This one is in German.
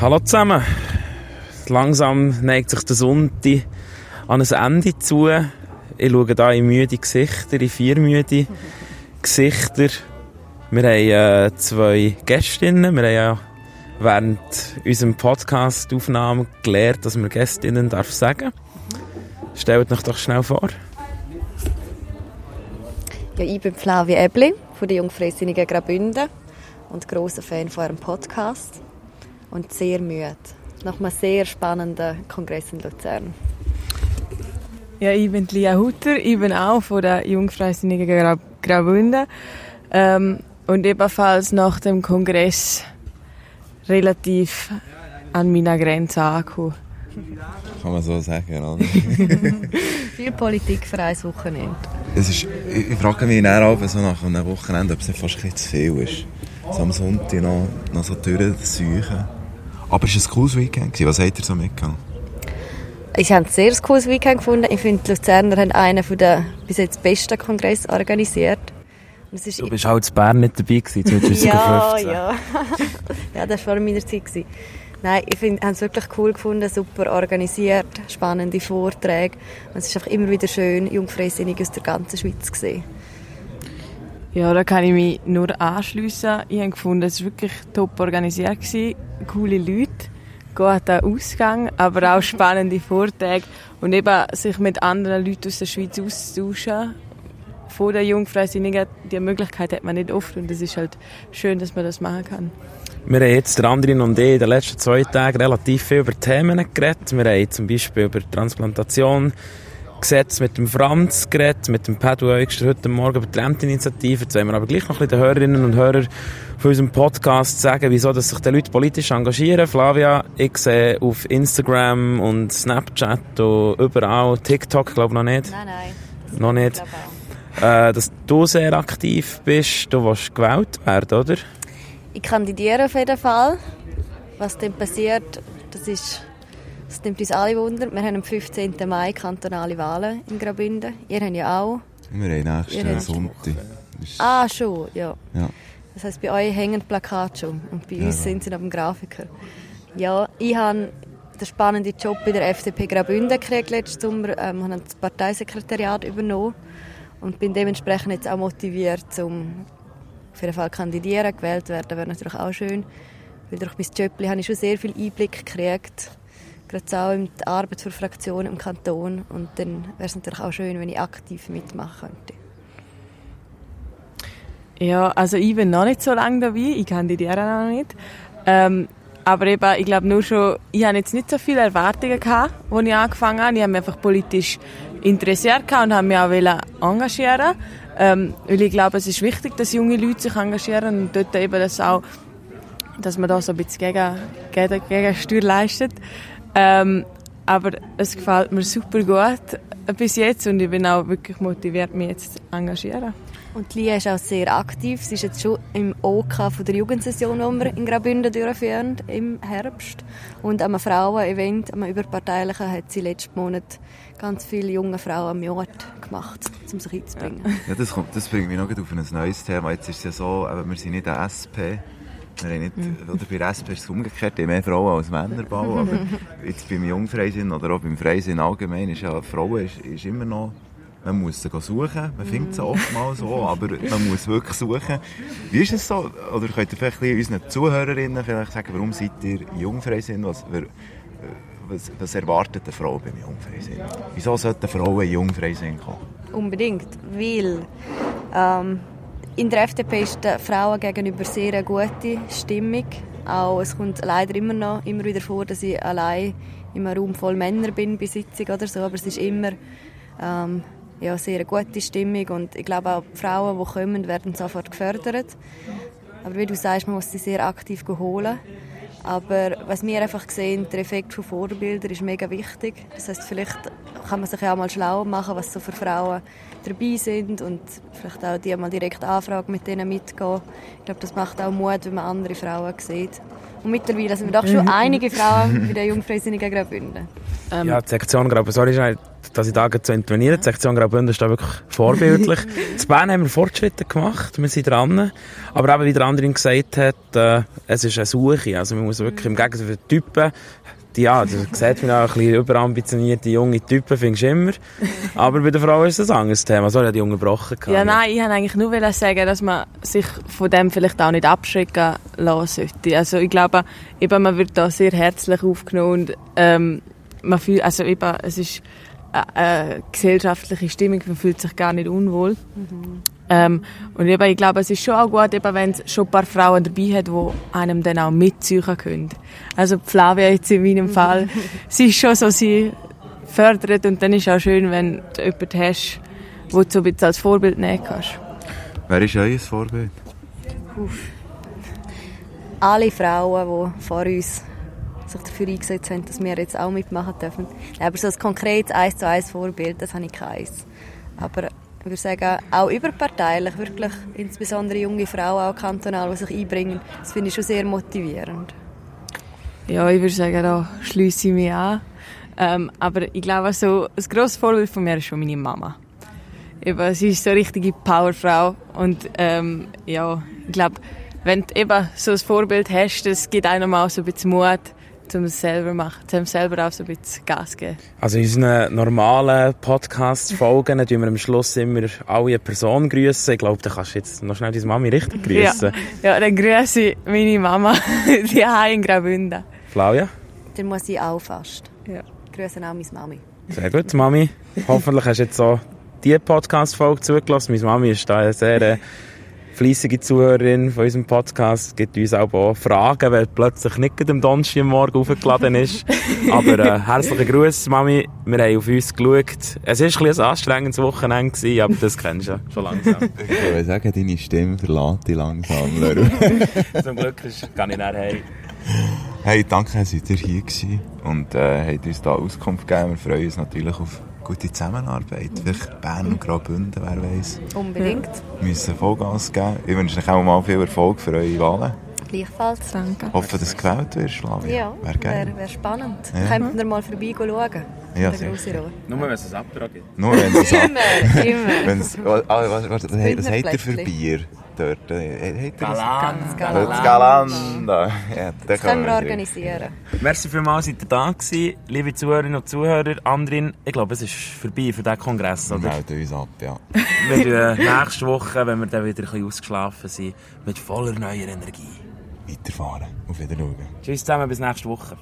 Hallo zusammen. Langsam neigt sich der Sonntag an ein Ende zu. Ich schaue hier in müde Gesichter, in vier müde Gesichter. Wir haben äh, zwei Gästinnen. Wir haben ja während unserem Podcast-Aufnahme gelernt, dass man Gästinnen darf sagen. Stellt euch doch schnell vor. Ja, ich bin Flavia Ebli von der Jungfreisinnigen Graubünden und großer Fan von eurem Podcast und sehr müde nach einem sehr spannenden Kongress in Luzern. Ja, ich bin Lia Hutter, ich bin auch von der Jungfreisinnigen Grau Graubünden ähm, und ebenfalls nach dem Kongress relativ an meiner Grenze angekommen. Kann man so sagen, oder? Viel Politik für ein Wochenende. Es ist, ich, ich frage mich dann auch so nach einem Wochenende, ob es nicht fast ein bisschen zu viel ist. So am Sonntag noch, noch so durchsuchen. Aber es war ein cooles Weekend. Was habt ihr so mitgenommen? Ich habe ein sehr cooles Weekend gefunden. Ich finde, die Luzerner haben einen der bis jetzt besten Kongress organisiert. du bist auch in Bern nicht dabei gewesen, 2015. ja, ja. ja, das war vor meiner Zeit. Gewesen. Nein, ich finde, haben es wirklich cool gefunden, super organisiert, spannende Vorträge. Und es ist einfach immer wieder schön, Jungfreisinnig aus der ganzen Schweiz gesehen. Ja, da kann ich mich nur anschliessen. Ich habe gefunden, es war wirklich top organisiert, coole Leute, guter Ausgang, aber auch spannende Vorträge und eben sich mit anderen Leuten aus der Schweiz austauschen. Vor der Jungfreisinnigen, die Möglichkeit hat man nicht oft und es ist halt schön, dass man das machen kann. Wir haben jetzt, der Andrin und ich, in den letzten zwei Tagen relativ viel über Themen geredet. Wir haben zum Beispiel über Transplantation gesetzt mit dem Franz geredet, mit dem Pedro heute Morgen über die Renteninitiative. Jetzt wollen wir aber gleich noch ein bisschen den Hörerinnen und Hörern von unserem Podcast sagen, wieso dass sich die Leute politisch engagieren. Flavia, ich sehe auf Instagram und Snapchat und überall, TikTok glaube ich noch nicht. Nein, nein. Noch nicht. Äh, dass du sehr aktiv bist, du willst gewählt werden, oder? Ich kandidiere auf jeden Fall. Was dann passiert, das ist das nimmt uns alle Wunder. Wir haben am 15. Mai kantonale Wahlen in Graubünden. Ihr habt ja auch. Wir haben nächsten Sonntag. Ah, schon, ja. ja. Das heisst, bei euch hängen Plakate schon und bei ja. uns sind sie noch dem Grafiker. Ja, ich habe den spannenden Job bei der FDP Graubünden gekriegt letzten Sommer. Ähm, habe das Parteisekretariat übernommen und bin dementsprechend jetzt auch motiviert, um auf jeden Fall kandidieren. Gewählt werden wäre natürlich auch schön. Weil durch mein Job habe ich schon sehr viel Einblick gekriegt gerade auch in die Arbeit für Fraktionen im Kanton. Und dann wäre es natürlich auch schön, wenn ich aktiv mitmachen könnte. Ja, also ich bin noch nicht so lange dabei, ich kandidiere noch nicht. Ähm, aber eben, ich glaube nur schon, ich habe jetzt nicht so viele Erwartungen gehabt, als ich angefangen habe. Ich habe mich einfach politisch interessiert und habe mich auch engagieren ähm, weil ich glaube, es ist wichtig, dass junge Leute sich engagieren und dort eben das auch, dass man da so ein bisschen gegen, gegen, Gegensteuer leistet. Ähm, aber es gefällt mir super gut bis jetzt und ich bin auch wirklich motiviert, mich jetzt zu engagieren. Und Lia ist auch sehr aktiv. Sie ist jetzt schon im OK von der Jugendsession, die wir in Graubünden durchführen, im Herbst. Und am Frauen-Event, am überparteilichen, hat sie letzten Monat ganz viele junge Frauen am Jahr gemacht, um sich einzubringen. Ja, das, kommt, das bringt mich noch auf ein neues Thema. Jetzt ist es ja so, wir sind nicht eine SP, wir haben nicht, mhm. oder bei SP ist es umgekehrt, die mehr Frauen als Männerbau, aber jetzt beim Jungfreisinn oder auch beim Freisinn allgemein ist ja, Frauen ist, ist immer noch, man muss sie suchen, man findet sie oft mal so, aber man muss wirklich suchen. Wie ist es so, oder könnt ihr vielleicht unseren Zuhörerinnen vielleicht sagen, warum seid ihr Jungfreisinn, was, was, was erwartet eine Frau beim Jungfreisinn? Wieso sollten Frauen in Jungfreisinn kommen? Unbedingt, weil ähm, in der FDP ist den Frauen gegenüber sehr eine gute Stimmung. Auch, es kommt leider immer noch immer wieder vor, dass ich allein in einem Raum voll Männer bin bei Sitzung oder so, aber es ist immer ähm, ja, sehr eine gute Stimmung und ich glaube auch die Frauen, die kommen, werden sofort gefördert. Aber wie du sagst, man muss sie sehr aktiv holen. Aber was wir einfach sehen, der Effekt von Vorbildern ist mega wichtig. Das heißt, vielleicht kann man sich ja auch mal schlau machen, was so für Frauen dabei sind und vielleicht auch die mal direkt anfragen, mit denen mitgehen. Ich glaube, das macht auch Mut, wenn man andere Frauen sieht. Und mittlerweile sind wir doch schon mhm. einige Frauen bei der Jungfreisinnigen Graubünden. Ähm. Ja, die Sektion Graubünden, sorry, dass ich da zu intervenieren. Die Sektion Graubünden ist da wirklich vorbildlich. in Bern haben wir Fortschritte gemacht, wir sind dran. Aber eben, wie der andere gesagt hat, äh, es ist eine Suche. Also man muss wirklich im Gegensatz für Typen die, ja, du siehst mich auch ein bisschen überambitionierte junge Typen, findest du immer. Aber bei der Frau ist das ein anderes Thema. So hat die Junge gebrochen. Ja, nein, ich wollte eigentlich nur sagen, dass man sich von dem vielleicht auch nicht abschrecken lassen sollte. Also ich glaube, eben, man wird da sehr herzlich aufgenommen und ähm, man fühlt, also eben, es ist eine gesellschaftliche Stimmung, man fühlt sich gar nicht unwohl. Mhm. Ähm, und eben, ich glaube, es ist schon auch gut, eben, wenn es schon ein paar Frauen dabei hat, die einem dann auch mitziehen können. Also Flavia jetzt in meinem Fall, sie ist schon so, sie fördert und dann ist es auch schön, wenn du jemanden hast, wo du so ein bisschen als Vorbild nehmen kannst. Wer ist euer Vorbild? Uff. Alle Frauen, die vor uns sich dafür eingesetzt haben, dass wir jetzt auch mitmachen dürfen. Aber so ein konkretes 1 zu 1 Vorbild, das habe ich keins. Aber ich würde sagen, auch überparteilich, wirklich, insbesondere junge Frauen, auch kantonal, die sich einbringen, das finde ich schon sehr motivierend. Ja, ich würde sagen, da schließe ich mich an. Ähm, aber ich glaube, so, ein grosses Vorbild von mir ist schon meine Mama. Eben, sie ist so eine richtige Powerfrau und ähm, ja, ich glaube, wenn du eben so ein Vorbild hast, das gibt einem auch so ein bisschen Mut, um es selber machen, um selber auch so ein bisschen Gas geben. Also in unseren normalen Podcast-Folgen tun wir am Schluss immer alle Personen grüßen. Ich glaube, da kannst du jetzt noch schnell deine Mami richtig grüßen. Ja, ja dann grüße ich meine Mama, die haben in Graubünden. Flavia? Dann muss ich auch fast. Ja. Grüße auch meine Mami. Sehr gut, Mami. Hoffentlich hast du jetzt so diese Podcast-Folge zugelassen. Meine Mami ist da sehr... Äh, fleissige Zuhörerin von unserem Podcast gibt uns auch, Fragen, weil plötzlich nicht am Donnerstag Morgen aufgeladen ist. Aber äh, herzlichen Gruß, Mami. Wir haben auf uns geschaut. Es war ein, ein anstrengendes Wochenende, gewesen, aber das kennst du ja schon langsam. ich würde sagen, deine Stimme verlässt dich langsam. Zum Glück ist, kann ich nachher heim. Hey, danke, dass ihr hier gewesen und äh, habt uns da Auskunft gegeben. Wir freuen uns natürlich auf gute Zusammenarbeit. Vielleicht Bern und Graubünden, wer weiß. Unbedingt. Wir müssen Vollgas geben. Ich wünsche euch auch mal viel Erfolg für eure Wahlen. Gleichfalls. Danke. Ich hoffe, dass du gewählt wirst, Flavia. Ja, wäre wär, wär spannend. Ja. Könnten wir mal vorbei schauen. Ja, sicher. Nur wenn es ein Abtrag gibt. Nur wenn es Immer, immer. Wenn's, was, was habt ihr für Bier? dort. Äh, Galan. Galan. Galan. Ja, das können wir organisieren. Merci vielmals, seid ihr da gewesen. Liebe Zuhörerinnen und Zuhörer. Andrin, ich glaube, es ist vorbei für diesen Kongress, oder? Wir melden uns ab, ja. wir nächste Woche, wenn wir dann wieder ein bisschen ausgeschlafen sind, mit voller neuer Energie weiterfahren. Auf Wiedersehen. Tschüss zusammen, bis nächste Woche.